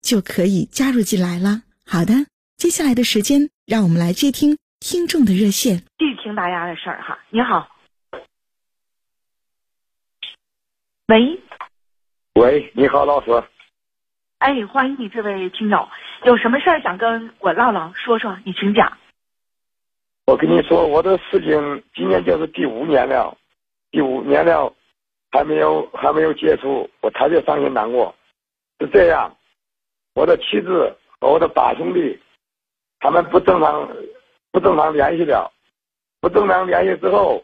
就可以加入进来了。好的，接下来的时间，让我们来接听听众的热线。继续听大家的事儿哈。你好，喂，喂，你好，老师。哎，欢迎你这位听友，有什么事儿想跟我唠唠说说？你请讲。我跟你说，我的事情今年就是第五年了，第五年了，还没有还没有结束，我特别伤心难过。是这样，我的妻子和我的八兄弟，他们不正常不正常联系了，不正常联系之后，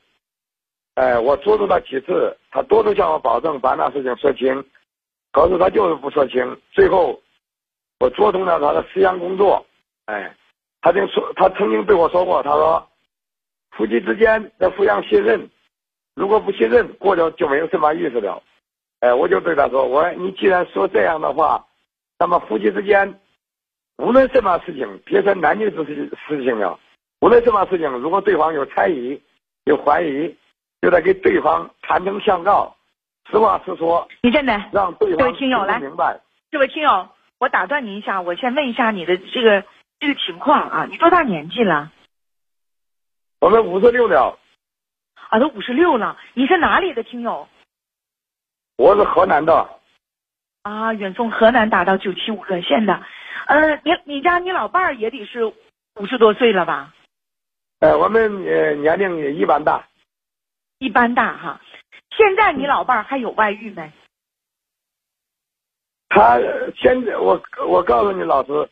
哎，我捉住他几次，他多次向我保证把那事情说清，可是他就是不说清。最后，我捉通了他的思想工作，哎。他就说，他曾经对我说过，他说，夫妻之间要互相信任，如果不信任，过了就没有什么意思了。哎，我就对他说，我说你既然说这样的话，那么夫妻之间，无论什么事情，别说男女之事事情了，无论什么事情，如果对方有猜疑、有怀疑，就得给对方坦诚相告，实话实说。你真的让对方听友来明白。这位听友，我打断您一下，我先问一下你的这个。这个情况啊，你多大年纪了？我们五十六了。啊，都五十六了。你是哪里的听友？我是河南的。啊，远从河南打到九七五热线的。呃，你你家你老伴儿也得是五十多岁了吧？呃，我们呃年龄也一般大。一般大哈。现在你老伴儿还有外遇没？他现在我我告诉你老师。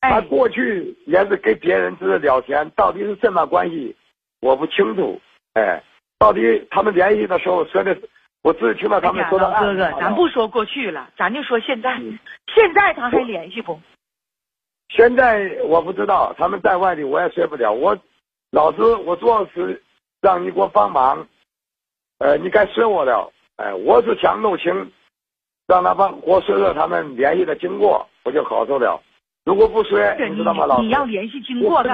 他过去也是跟别人是聊天，到底是什么关系，我不清楚。哎，到底他们联系的时候说的，我自己听到他们说的。哥哥，咱不说过去了，咱就说现在。现在他还联系不？现在我不知道，他们在外地，我也说不了。我老子，我主要是让你给我帮忙。呃，你该说我了。哎，我是想弄清，让他帮我说说他们联系的经过，我就好受了。如果不说，你知道吗，老你要联系经过的，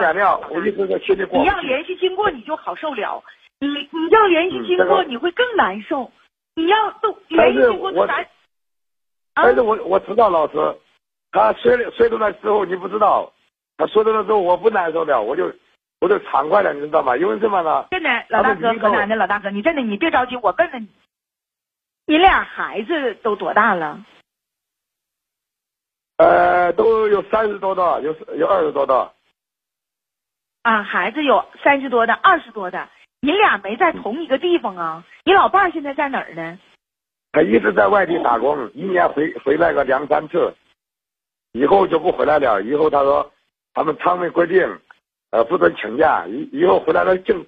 我一直在心里过。你要联系经过，你就好受了。你你要联系经过，你会更难受。你要都联系经过都难。但是我我知道老师，他说的说的那时候你不知道，他说的那时候我不难受了，我就我就畅快了，你知道吗？因为什么呢？真的，老大哥，河南的老大哥，你真的你别着急，我问问你，你俩孩子都多大了？呃，都有三十多的，有有二十多的。啊，孩子有三十多的，二十多的。你俩没在同一个地方啊？你老伴儿现在在哪儿呢？他一直在外地打工，一年回回来个两三次，以后就不回来了。以后他说，他们厂里规定，呃，不准请假。以以后回来了更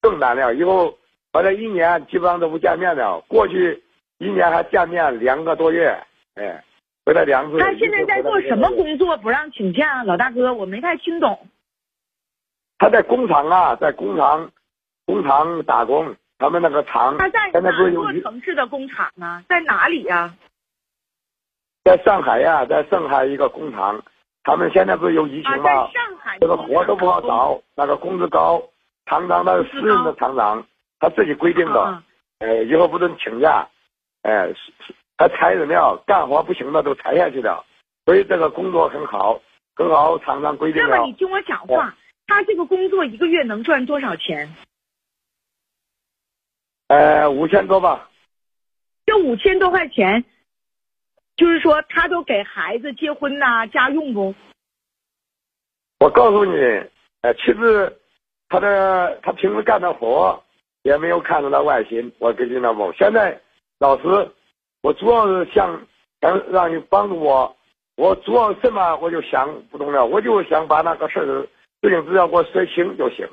更难了。以后回来一年基本上都不见面了。过去一年还见面两个多月，哎。回来两次。他现在在做什么工作？不让请假，老大哥，我没太听懂。他在工厂啊，在工厂，工厂打工。他们那个厂他在哪座城市的工厂呢？在哪里呀？在上海呀，在上海一个工厂。他们现在不是有疫情吗？上海。这个活都不好找，那个工资高。厂长那是私人的厂长，他自己规定的。呃，以后不准请假。哎，是。他裁人了，干活不行的都裁下去了，所以这个工作很好，很好，厂长规定了。那么你听我讲话，他这个工作一个月能赚多少钱？呃，五千多吧。这五千多块钱，就是说他都给孩子结婚呐、家用不？我告诉你，呃，其实他的他平时干的活也没有看出他外形，我跟你那不。现在老师，我主要是想想让你帮助我，我主要什么我就想不懂了，我就想把那个事儿事情只要给我说清就行。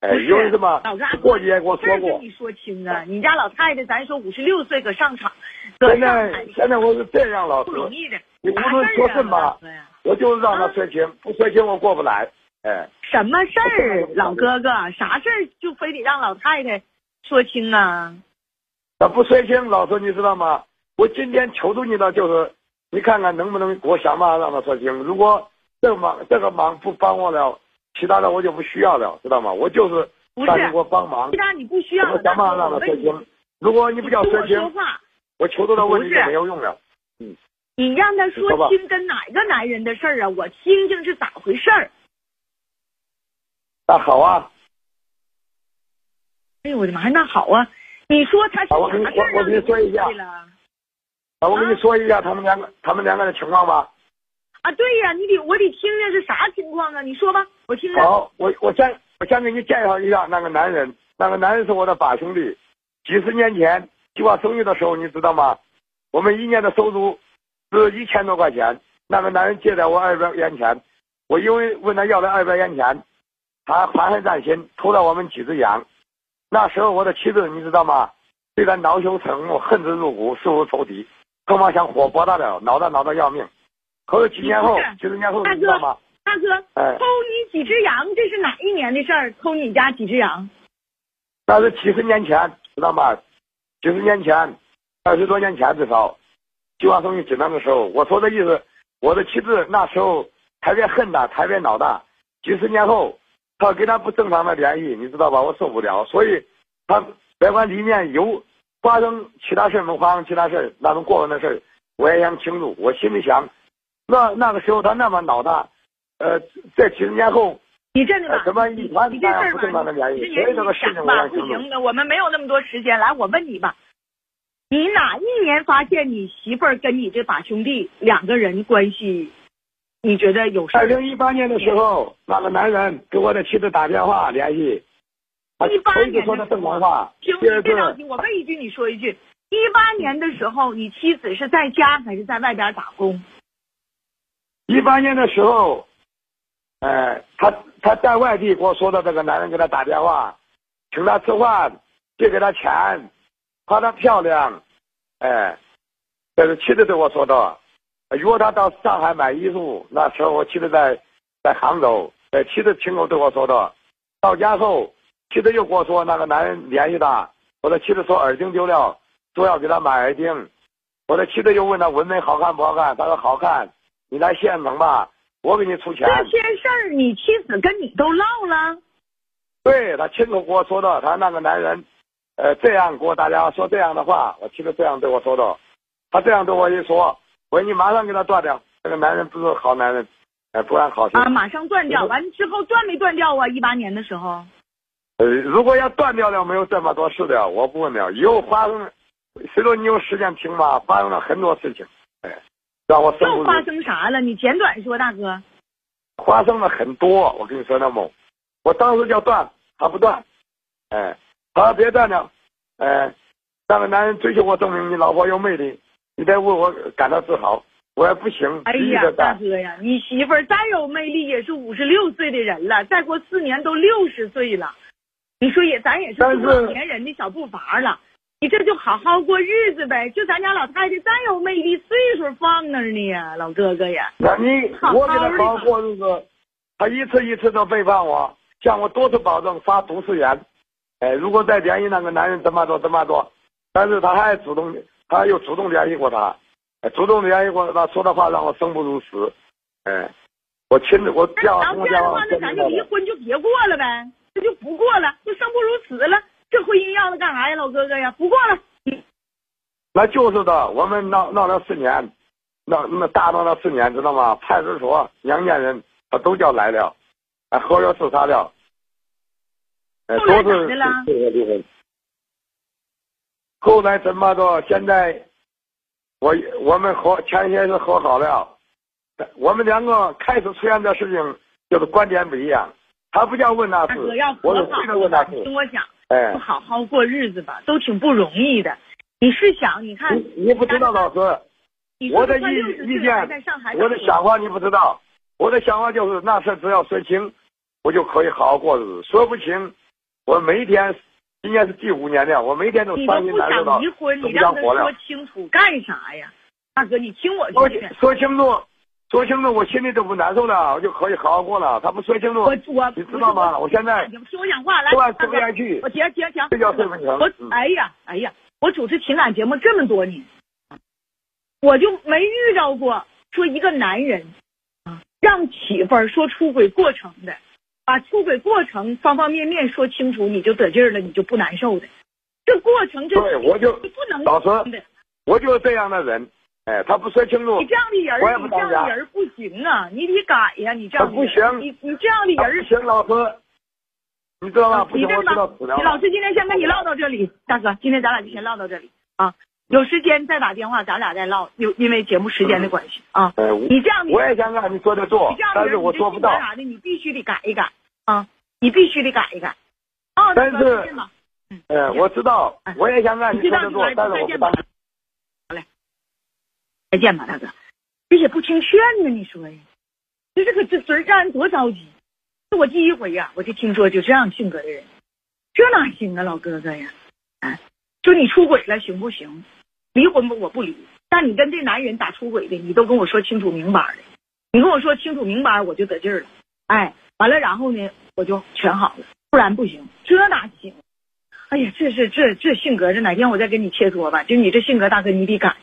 哎，因为什么？过去也给我说过跟，你说清啊！你家老太太，咱说五十六岁搁上场，搁现在现在我是这样，老师不，容易的。你无啥论说什么，我就是让他说清，不说清我过不来。哎，什么事儿，老哥哥？啥事儿就非得让老太太说清啊？那不说清，老师你知道吗？我今天求助你的就是，你看看能不能给我想办法让他说清。如果这个忙这个忙不帮我了，其他的我就不需要了，知道吗？我就是让你给我帮忙其，他你不需要我，想办法让他说清。如果你你不叫说清我求助的问题就没有用了。你让他说清跟哪个男人的事儿啊？我听听是咋回事儿。那好啊，哎呦我的妈呀，那好啊！你说他是啊我跟你啥事儿我我跟你说一下啊，我跟你说一下他们两个他们两个的情况吧。啊？对呀，你得我得听听是啥情况啊？你说吧，我听听。好，我我先我先给你介绍一下那个男人，那个男人是我的把兄弟。几十年前计划生育的时候，你知道吗？我们一年的收入是一千多块钱。那个男人借了我二百元钱，我因为问他要了二百元钱，他怀恨在心，偷了我们几只羊。那时候我的妻子你知道吗？对他恼羞成怒，恨之入骨，视如仇敌，恨不像火拨他了，恼他恼得要命。可是几年后几十年后，大哥？大哥，哎偷你几只羊，这是哪一年的事儿？偷你家几只羊？那是几十年前，知道吗？几十年前，二十多年前至少，计划生育紧张的时候，我说的意思，我的妻子那时候特别恨他，特别恼他。几十年后，他跟他不正常的联系，你知道吧？我受不了，所以他别管里面有发生其他事儿没发生其他事儿，那种过分的事儿，我也想清楚。我心里想，那那个时候他那么老大，呃，在几十年后，你真的吧？呃怎么一团你这不正常的联系？这所以这个事情我吧，不。行的，我们没有那么多时间。来，我问你吧，你哪一年发现你媳妇儿跟你这把兄弟两个人关系，你觉得有事儿？二零一八年的时候，那个男人给我的妻子打电话联系，他一八年次说的正常话，我问一句，你说一句。一八年的时候，你妻子是在家还是在外边打工？一八年的时候，呃，他他在外地给我说的，这个男人给他打电话，请他吃饭，借给他钱，夸她漂亮，哎，这是妻子对我说的。约他到上海买衣服，那时候我妻子在在杭州，呃，妻子亲口对我说的。到家后，妻子又跟我说那个男人联系他，我的妻子说耳钉丢了，说要给他买耳钉。我的妻子又问他纹眉好看不好看，他说好看，你来县城吧，我给你出钱。这些事儿，你妻子跟你都唠了。对他亲口跟我说的，他那个男人，呃，这样给我打电话说这样的话，我妻子这样对我说的，他这样对我一说，我说你马上给他断掉，这个男人不是好男人，呃，不安好心。啊，马上断掉。完之后断没断掉啊？一八年的时候，呃，如果要断掉了，没有这么多事的，我不问了。以后发生，随着你有时间听吧，发生了很多事情，哎，让我又发生啥了？你简短说，大哥。发生了很多。我跟你说，那么，我当时叫断，他不断，哎，他说别断了，哎，那个男人追求我，证明你老婆有魅力，你得为我感到自豪。我也不行，哎呀。大哥呀，你媳妇儿再有魅力也是五十六岁的人了，再过四年都六十岁了。你说也，咱也是老年人的小步伐了。你这就好好过日子呗。就咱家老太太再有魅力，岁数放那儿呢呀，老哥哥呀。那你我给他好过日子，他一次一次的背叛我，向我多次保证发毒誓言，哎，如果再联系那个男人怎么着怎么着，但是他还主动，他又主动联系过他，哎主动联系过他说的话让我生不如死，哎，我亲自我那电话要通电话这样的话，那咱就离婚就别过了呗，这就不过了，就生不如死了。这婚姻要了干啥呀，老哥哥呀？不过了。那就是的，我们闹闹了四年，闹那大闹了四年，知道吗？派出所娘家人他都叫来了，哎，合约自杀了，哎，后来都是离婚。后来怎么着？现在我我们和前些日和好了，我们两个开始出现的事情就是观点不一样，他不叫问那事，我是非得问那事。听我讲，哎不，好好过日子吧，都挺不容易的。你是想，你看，你你不知道老师，我的意意见我的想法你不知道，我的想法就是那事只要说清，我就可以好好过日子。说不清，我每天今年是第五年了，我每天都伤心不难受到想离婚，都你让他说。清楚干啥呀？大哥，你听我说清楚，说清楚，我心里都不难受了，我就可以好好过了。他不说清楚，我我你知道吗？我现在你听我讲话来，说完大哥说不下去我，停停停，这叫睡不着我嗯哎呀哎呀，我主持情感节目这么多年，我就没遇到过说一个男人啊让媳妇儿说出轨过程的，把出轨过程方方面面说清楚，你就得劲儿了，你就不难受的。这过程这对我就你不能老师的，我就是这样的人。哎，他不说清楚你，这样的人，你这样的人不行啊，你得改呀，你这样的不人儿行你你这样的人不行，老师，你知道吗？不行，你这么我知道死了。老师今天先跟你唠到这里，大哥，今天咱俩就先唠到这里啊。有时间再打电话，咱俩再唠。有因为节目时间的关系啊，哎，你这样的我也想让你说的做你这样，的但是人，我做不到。啥的，你必须得改一改啊，你必须得改一改。啊，但是再见吧。哎，我知道哎，我也想让你说的做你知道你，再见但是我不。再见吧，大哥。这也不听劝呢，你说呀？就这个这嘴让人多着急。这我第一回呀、我就听说就这样性格的人，这哪行啊，老哥哥呀？啊，说你出轨了行不行？离婚吧，我不离。但你跟这男人咋出轨的，你都跟我说清楚明白的。你跟我说清楚明白，我就得劲了。哎，完了，然后呢，我就全好了。不然不行，这哪行？哎呀，这是这这性格，这哪天我再跟你切磋吧。就你这性格，大哥，你得改。